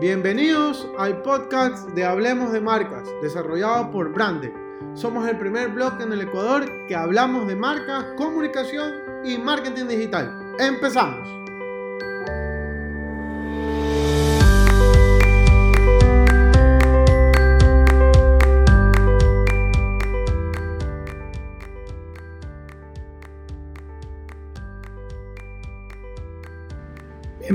Bienvenidos al podcast de Hablemos de Marcas, desarrollado por Brande. Somos el primer blog en el Ecuador que hablamos de marcas, comunicación y marketing digital. Empezamos.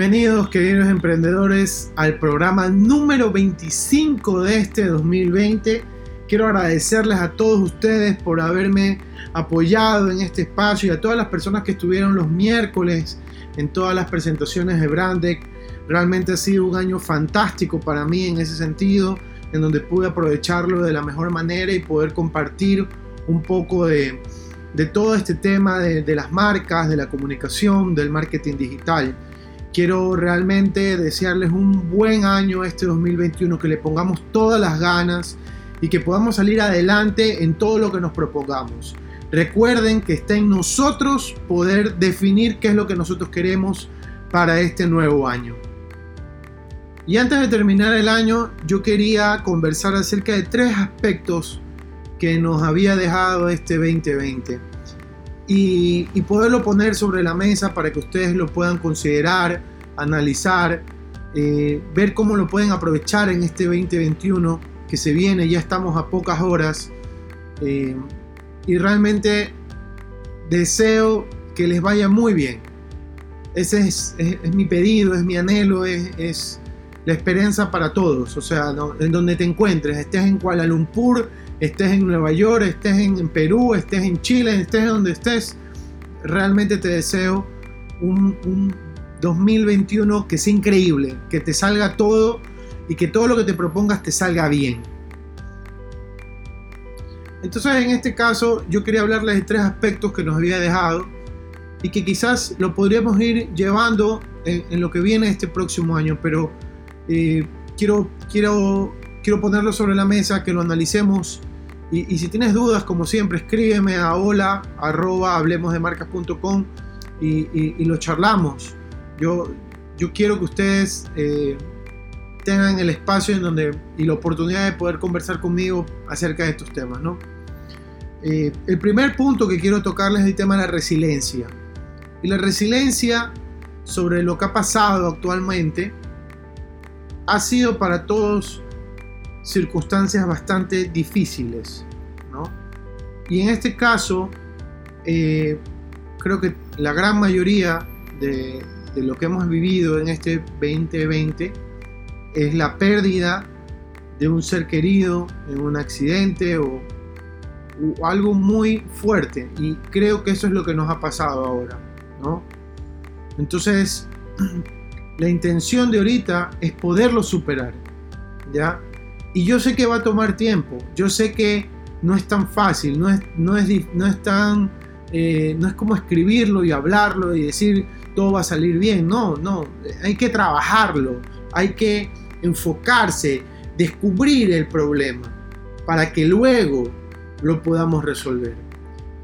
Bienvenidos queridos emprendedores al programa número 25 de este 2020. Quiero agradecerles a todos ustedes por haberme apoyado en este espacio y a todas las personas que estuvieron los miércoles en todas las presentaciones de Brandec. Realmente ha sido un año fantástico para mí en ese sentido, en donde pude aprovecharlo de la mejor manera y poder compartir un poco de, todo este tema de, de las marcas, de la comunicación, del marketing digital. Quiero realmente desearles un buen año este 2021, que le pongamos todas las ganas y que podamos salir adelante en todo lo que nos propongamos. Recuerden que está en nosotros poder definir qué es lo que nosotros queremos para este nuevo año. Y antes de terminar el año, yo quería conversar acerca de tres aspectos que nos había dejado este 2020 y, poderlo poner sobre la mesa para que ustedes lo puedan considerar, analizar, eh, ver cómo lo pueden aprovechar en este 2021 que se viene, ya estamos a pocas horas eh, y realmente deseo que les vaya muy bien. Ese es, mi pedido, es mi anhelo, es, la esperanza para todos, o sea, en donde te encuentres, estés en Kuala Lumpur, estés en Nueva York, estés en Perú, estés en Chile, estés donde estés, realmente te deseo un, 2021 que sea increíble, que te salga todo y que todo lo que te propongas te salga bien. Entonces en este caso yo quería hablarles de tres aspectos que nos había dejado y que quizás lo podríamos ir llevando en, lo que viene este próximo año, pero eh, quiero, quiero, quiero ponerlo sobre la mesa, que lo analicemos y, si tienes dudas, como siempre, escríbeme a hola arroba hablemosdemarcas.com y, y, lo charlamos. Yo, yo quiero que ustedes eh, tengan el espacio en donde, y la oportunidad de poder conversar conmigo acerca de estos temas. ¿no? Eh, el primer punto que quiero tocarles es el tema de la resiliencia. Y la resiliencia sobre lo que ha pasado actualmente ha sido para todos circunstancias bastante difíciles. ¿no? Y en este caso, eh, creo que la gran mayoría de, lo que hemos vivido en este 2020 es la pérdida de un ser querido en un accidente o, o, algo muy fuerte. Y creo que eso es lo que nos ha pasado ahora. ¿no? Entonces, la intención de ahorita es poderlo superar. ¿ya? Y yo sé que va a tomar tiempo, yo sé que no es tan fácil, no es, no es, no es tan, eh, no es como escribirlo y hablarlo y decir todo va a salir bien, no, no, hay que trabajarlo, hay que enfocarse, descubrir el problema para que luego lo podamos resolver.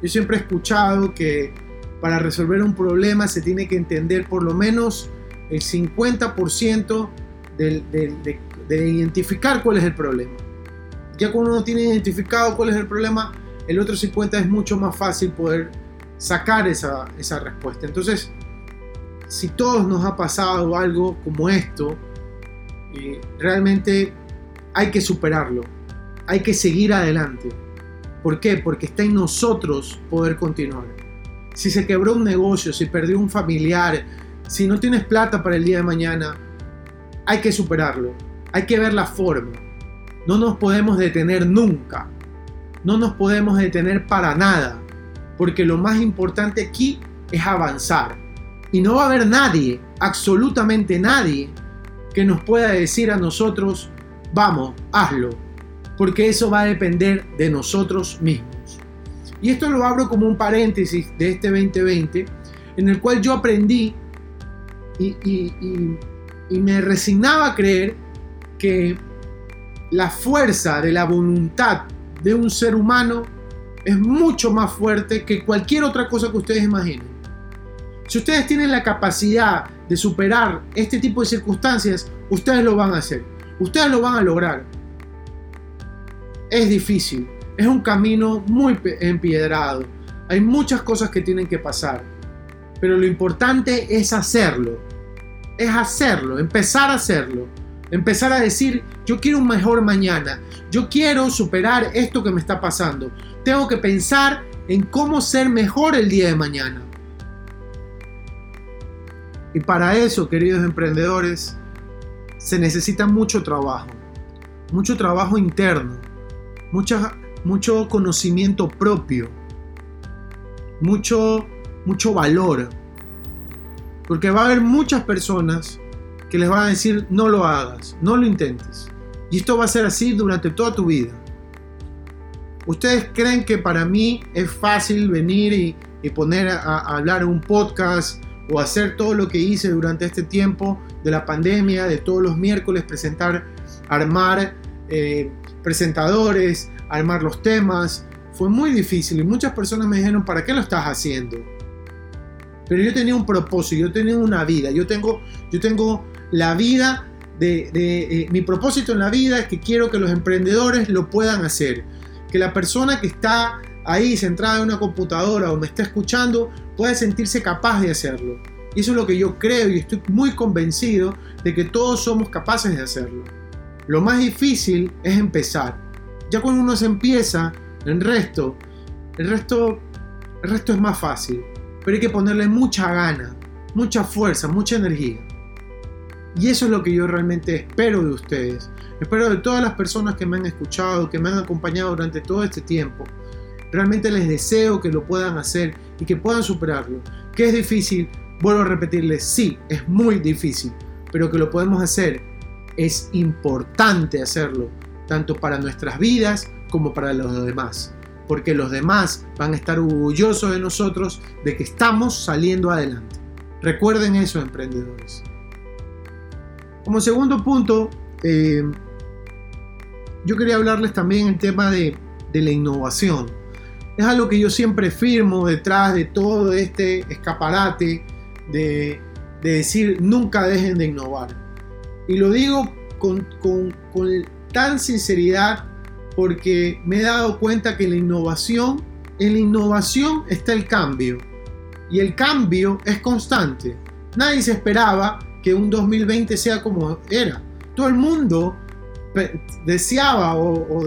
Yo siempre he escuchado que para resolver un problema se tiene que entender por lo menos el 50% del, de de identificar cuál es el problema. Ya cuando uno tiene identificado cuál es el problema, el otro 50 es mucho más fácil poder sacar esa, esa respuesta. Entonces, si todos nos ha pasado algo como esto, eh, realmente hay que superarlo, hay que seguir adelante. ¿Por qué? Porque está en nosotros poder continuar. Si se quebró un negocio, si perdió un familiar, si no tienes plata para el día de mañana, hay que superarlo hay que ver la forma. No nos podemos detener nunca. No nos podemos detener para nada. Porque lo más importante aquí es avanzar. Y no va a haber nadie, absolutamente nadie, que nos pueda decir a nosotros, vamos, hazlo. Porque eso va a depender de nosotros mismos. Y esto lo abro como un paréntesis de este 2020, en el cual yo aprendí y, me resignaba a creer que la fuerza de la voluntad de un ser humano es mucho más fuerte que cualquier otra cosa que ustedes imaginen. Si ustedes tienen la capacidad de superar este tipo de circunstancias, ustedes lo van a hacer. Ustedes lo van a lograr. Es difícil, es un camino muy empiedrado. Hay muchas cosas que tienen que pasar. Pero lo importante es hacerlo. Es hacerlo, empezar a hacerlo. Empezar a decir, yo quiero un mejor mañana. Yo quiero superar esto que me está pasando. Tengo que pensar en cómo ser mejor el día de mañana. Y para eso, queridos emprendedores, se necesita mucho trabajo. Mucho trabajo interno. mucho conocimiento propio. Mucho, mucho valor. Porque va a haber muchas personas que les van a decir no lo hagas, no lo intentes. Y esto va a ser así durante toda tu vida. ¿Ustedes creen que para mí es fácil venir y, poner a, hablar un podcast o hacer todo lo que hice durante este tiempo de la pandemia, de todos los miércoles presentar, armar eh, presentadores, armar los temas? Fue muy difícil y muchas personas me dijeron, ¿para qué lo estás haciendo? Pero yo tenía un propósito, yo tenía una vida, yo tengo, yo tengo la vida de, eh, mi propósito en la vida es que quiero que los emprendedores lo puedan hacer. Que la persona que está ahí centrada en una computadora o me está escuchando pueda sentirse capaz de hacerlo. Y eso es lo que yo creo y estoy muy convencido de que todos somos capaces de hacerlo. Lo más difícil es empezar. Ya cuando uno se empieza, el resto, el resto, el resto es más fácil. Pero hay que ponerle mucha gana, mucha fuerza, mucha energía. Y eso es lo que yo realmente espero de ustedes. Espero de todas las personas que me han escuchado, que me han acompañado durante todo este tiempo. Realmente les deseo que lo puedan hacer y que puedan superarlo. Que es difícil, vuelvo a repetirles, sí, es muy difícil, pero que lo podemos hacer. Es importante hacerlo, tanto para nuestras vidas como para los demás. Porque los demás van a estar orgullosos de nosotros de que estamos saliendo adelante. Recuerden eso, emprendedores. Como segundo punto, eh, yo quería hablarles también el tema de, la innovación. Es algo que yo siempre firmo detrás de todo este escaparate de, decir nunca dejen de innovar. Y lo digo con, con, con tan sinceridad porque me he dado cuenta que la innovación, en la innovación está el cambio. Y el cambio es constante. Nadie se esperaba que un 2020 sea como era. Todo el mundo deseaba o,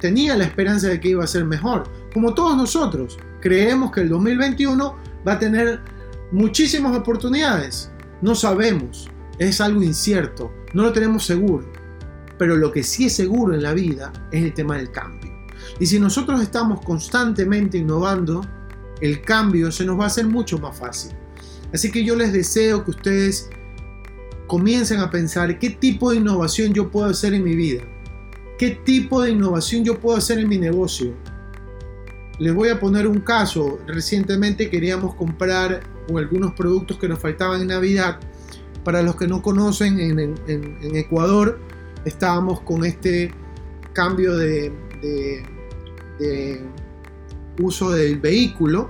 tenía la esperanza de que iba a ser mejor. Como todos nosotros, creemos que el 2021 va a tener muchísimas oportunidades. No sabemos, es algo incierto, no lo tenemos seguro. Pero lo que sí es seguro en la vida es el tema del cambio. Y si nosotros estamos constantemente innovando, el cambio se nos va a hacer mucho más fácil. Así que yo les deseo que ustedes comiencen a pensar qué tipo de innovación yo puedo hacer en mi vida, qué tipo de innovación yo puedo hacer en mi negocio. Les voy a poner un caso. Recientemente queríamos comprar algunos productos que nos faltaban en Navidad. Para los que no conocen, en, Ecuador estábamos con este cambio de, uso del vehículo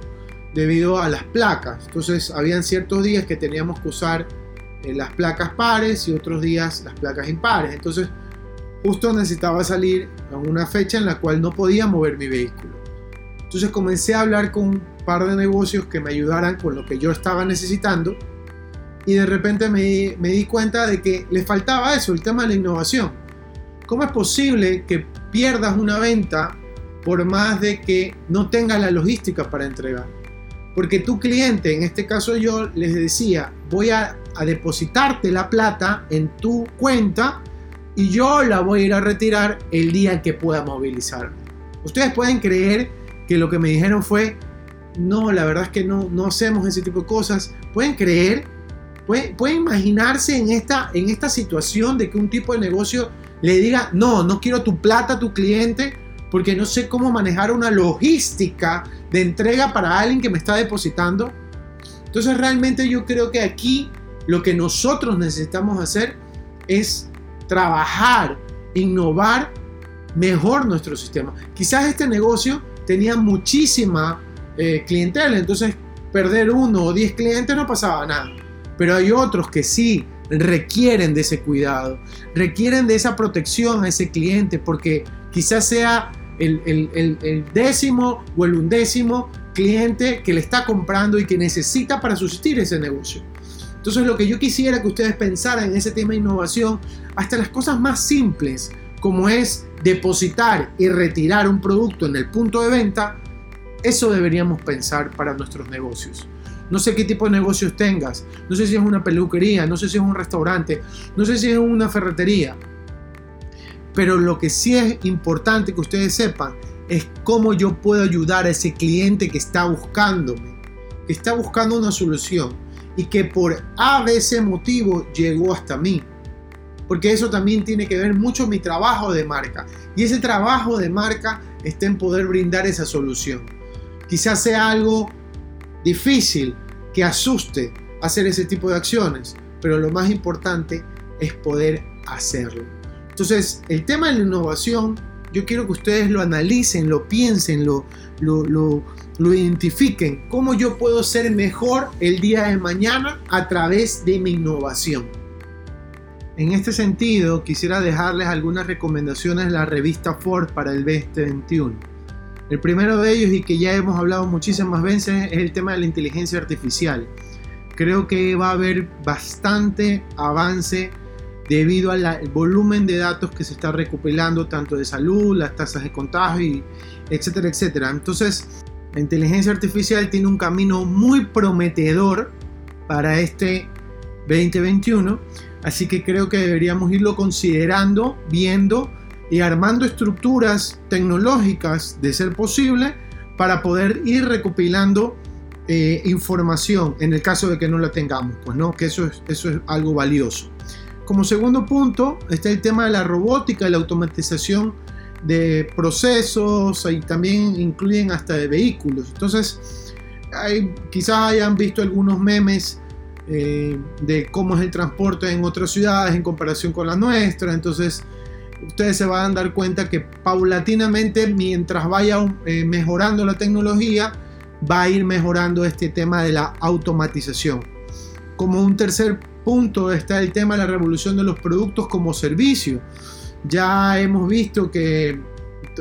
debido a las placas. Entonces habían ciertos días que teníamos que usar eh, las placas pares y otros días las placas impares. Entonces, justo necesitaba salir a una fecha en la cual no podía mover mi vehículo. Entonces comencé a hablar con un par de negocios que me ayudaran con lo que yo estaba necesitando y de repente me, me di cuenta de que le faltaba eso, el tema de la innovación. ¿Cómo es posible que pierdas una venta por más de que no tengas la logística para entregar? Porque tu cliente, en este caso yo, les decía, voy a a depositarte la plata en tu cuenta y yo la voy a ir a retirar el día que pueda movilizarme. Ustedes pueden creer que lo que me dijeron fue, no, la verdad es que no, no hacemos ese tipo de cosas. Pueden creer, pueden, pueden imaginarse en esta, en esta situación de que un tipo de negocio le diga, no, no quiero tu plata tu cliente porque no sé cómo manejar una logística de entrega para alguien que me está depositando. Entonces realmente yo creo que aquí lo que nosotros necesitamos hacer es trabajar, innovar mejor nuestro sistema. Quizás este negocio tenía muchísima eh, clientela, entonces perder uno o diez clientes no pasaba nada. Pero hay otros que sí requieren de ese cuidado, requieren de esa protección a ese cliente, porque quizás sea el, décimo o el undécimo cliente que le está comprando y que necesita para subsistir ese negocio. Entonces lo que yo quisiera que ustedes pensaran en ese tema de innovación, hasta las cosas más simples, como es depositar y retirar un producto en el punto de venta, eso deberíamos pensar para nuestros negocios. No sé qué tipo de negocios tengas, no sé si es una peluquería, no sé si es un restaurante, no sé si es una ferretería. Pero lo que sí es importante que ustedes sepan es cómo yo puedo ayudar a ese cliente que está buscándome, que está buscando una solución y que por A veces motivo llegó hasta mí. Porque eso también tiene que ver mucho mi trabajo de marca. Y ese trabajo de marca está en poder brindar esa solución. Quizás sea algo difícil, que asuste hacer ese tipo de acciones, pero lo más importante es poder hacerlo. Entonces, el tema de la innovación, yo quiero que ustedes lo analicen, lo piensen, lo, lo, lo, lo identifiquen. ¿Cómo yo puedo ser mejor el día de mañana a través de mi innovación? En este sentido, quisiera dejarles algunas recomendaciones de la revista Ford para el 2021. El primero de ellos, y que ya hemos hablado muchísimas veces, es el tema de la inteligencia artificial. Creo que va a haber bastante avance debido al volumen de datos que se está recopilando, tanto de salud, las tasas de contagio, etcétera, etcétera. Entonces, la inteligencia artificial tiene un camino muy prometedor para este 2021, así que creo que deberíamos irlo considerando, viendo y armando estructuras tecnológicas de ser posible para poder ir recopilando eh, información en el caso de que no la tengamos, pues no, que eso es, eso es algo valioso. Como segundo punto está el tema de la robótica y la automatización de procesos y también incluyen hasta de vehículos. Entonces, quizás hayan visto algunos memes eh, de cómo es el transporte en otras ciudades en comparación con la nuestra. Entonces, ustedes se van a dar cuenta que paulatinamente, mientras vaya eh, mejorando la tecnología, va a ir mejorando este tema de la automatización. Como un tercer punto está el tema de la revolución de los productos como servicio. Ya hemos visto que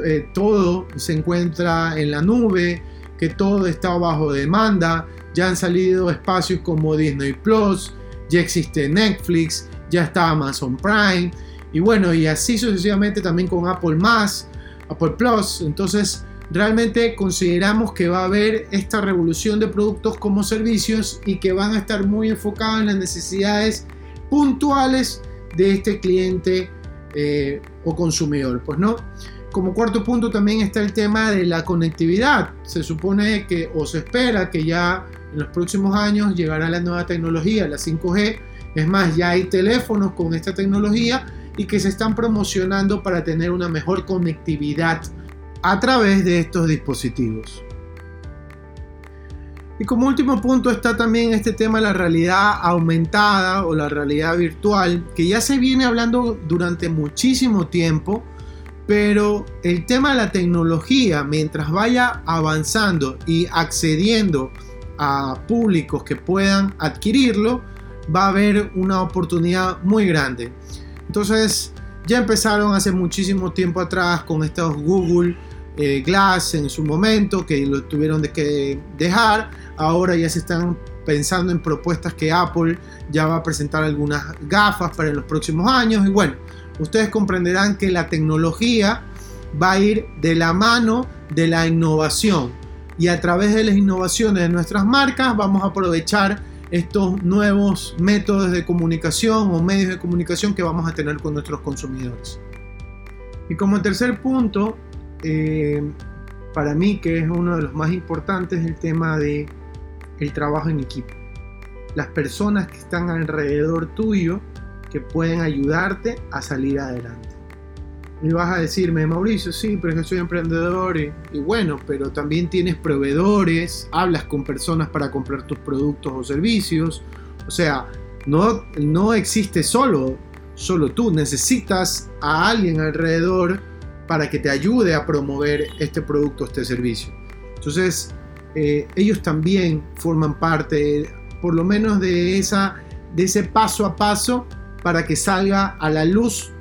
eh, todo se encuentra en la nube, que todo está bajo demanda, ya han salido espacios como Disney Plus, ya existe Netflix, ya está Amazon Prime, y bueno, y así sucesivamente también con Apple más, Apple Plus. Entonces, realmente consideramos que va a haber esta revolución de productos como servicios y que van a estar muy enfocados en las necesidades puntuales de este cliente eh, o consumidor, pues no. Como cuarto punto también está el tema de la conectividad. Se supone que o se espera que ya en los próximos años llegará la nueva tecnología, la 5G. Es más, ya hay teléfonos con esta tecnología y que se están promocionando para tener una mejor conectividad a través de estos dispositivos. Y como último punto está también este tema de la realidad aumentada o la realidad virtual, que ya se viene hablando durante muchísimo tiempo, pero el tema de la tecnología, mientras vaya avanzando y accediendo a públicos que puedan adquirirlo, va a haber una oportunidad muy grande. Entonces, ya empezaron hace muchísimo tiempo atrás con estos Google eh, Glass en su momento, que lo tuvieron de que dejar. Ahora ya se están pensando en propuestas que Apple ya va a presentar algunas gafas para los próximos años. Y bueno, ustedes comprenderán que la tecnología va a ir de la mano de la innovación. Y a través de las innovaciones de nuestras marcas vamos a aprovechar estos nuevos métodos de comunicación o medios de comunicación que vamos a tener con nuestros consumidores. Y como tercer punto, eh, para mí, que es uno de los más importantes, el tema de trabajo en equipo. Las personas que están alrededor tuyo que pueden ayudarte a salir adelante. Y vas a decirme, Mauricio, sí, pero yo soy emprendedor y, y, bueno, pero también tienes proveedores, hablas con personas para comprar tus productos o servicios. O sea, no, no existe solo, solo tú, necesitas a alguien alrededor para que te ayude a promover este producto, este servicio. Entonces, eh, ellos también forman parte por lo menos de, esa, de ese paso a paso para que salga a la luz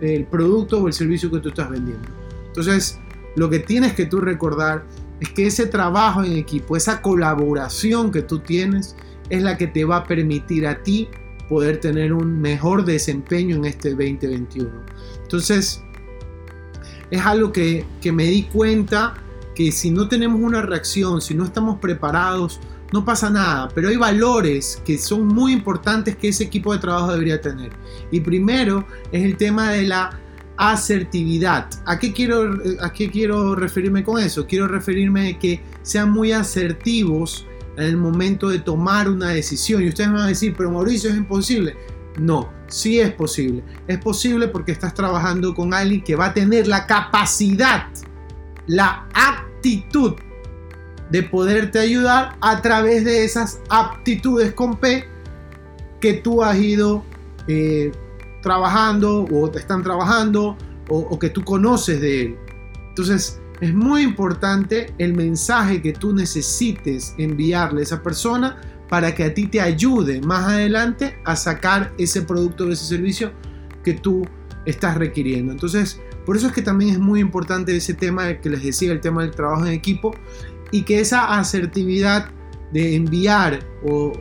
el producto o el servicio que tú estás vendiendo. Entonces, lo que tienes que tú recordar es que ese trabajo en equipo, esa colaboración que tú tienes, es la que te va a permitir a ti poder tener un mejor desempeño en este 2021. Entonces, es algo que, que me di cuenta que si no tenemos una reacción, si no estamos preparados, no pasa nada, pero hay valores que son muy importantes que ese equipo de trabajo debería tener. Y primero es el tema de la asertividad. ¿A qué quiero, a qué quiero referirme con eso? Quiero referirme a que sean muy asertivos en el momento de tomar una decisión. Y ustedes me van a decir, pero Mauricio es imposible. No, sí es posible. Es posible porque estás trabajando con alguien que va a tener la capacidad, la actitud de poderte ayudar a través de esas aptitudes con P que tú has ido eh, trabajando o te están trabajando o, o que tú conoces de él. Entonces, es muy importante el mensaje que tú necesites enviarle a esa persona para que a ti te ayude más adelante a sacar ese producto o ese servicio que tú estás requiriendo. Entonces, por eso es que también es muy importante ese tema que les decía, el tema del trabajo en equipo y que esa asertividad de enviar o,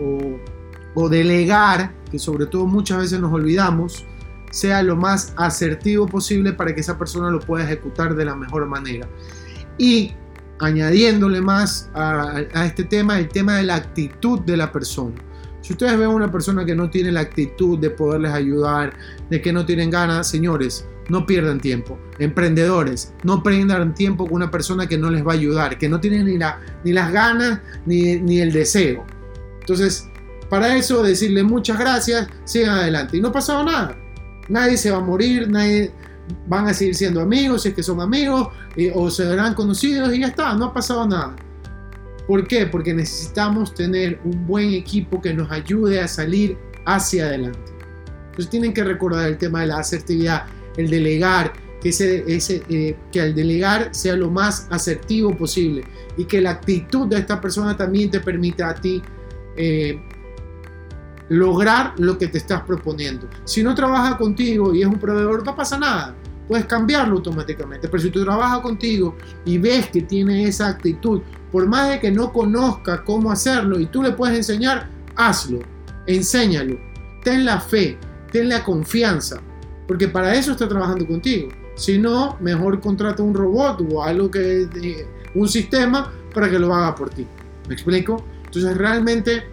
o delegar, que sobre todo muchas veces nos olvidamos, sea lo más asertivo posible para que esa persona lo pueda ejecutar de la mejor manera. Y añadiéndole más a, este tema, el tema de la actitud de la persona. Si ustedes ven una persona que no tiene la actitud de poderles ayudar, de que no tienen ganas, señores, no pierdan tiempo. Emprendedores, no pierdan tiempo con una persona que no les va a ayudar, que no tiene ni, la, ni las ganas ni, ni el deseo. Entonces, para eso decirle muchas gracias, sigan adelante. Y no ha pasado nada. Nadie se va a morir, nadie van a seguir siendo amigos, si es que son amigos, eh, o se verán conocidos y ya está, no ha pasado nada. ¿Por qué? Porque necesitamos tener un buen equipo que nos ayude a salir hacia adelante. Entonces tienen que recordar el tema de la asertividad, el delegar, que, ese, eh, que al delegar sea lo más asertivo posible y que la actitud de esta persona también te permita a ti eh, lograr lo que te estás proponiendo. Si no trabaja contigo y es un proveedor, no pasa nada. Puedes cambiarlo automáticamente. Pero si tú trabajas contigo y ves que tiene esa actitud, por más de que no conozca cómo hacerlo y tú le puedes enseñar, hazlo, enséñalo. Ten la fe, ten la confianza. Porque para eso está trabajando contigo. Si no, mejor contrata un robot o algo que un sistema para que lo haga por ti. ¿Me explico? Entonces realmente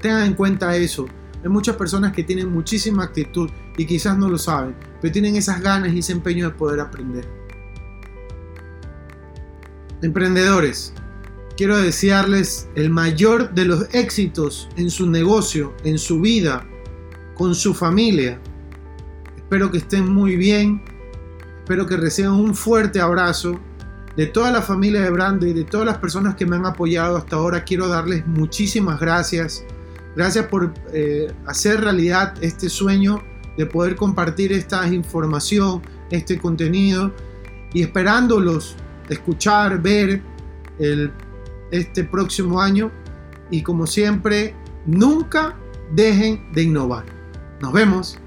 Tengan en cuenta eso. Hay muchas personas que tienen muchísima actitud y quizás no lo saben, pero tienen esas ganas y ese empeño de poder aprender. Emprendedores, quiero desearles el mayor de los éxitos en su negocio, en su vida, con su familia. Espero que estén muy bien. Espero que reciban un fuerte abrazo de toda la familia de Brando y de todas las personas que me han apoyado hasta ahora. Quiero darles muchísimas gracias Gracias por eh, hacer realidad este sueño de poder compartir esta información, este contenido y esperándolos escuchar, ver el, este próximo año y como siempre, nunca dejen de innovar. Nos vemos.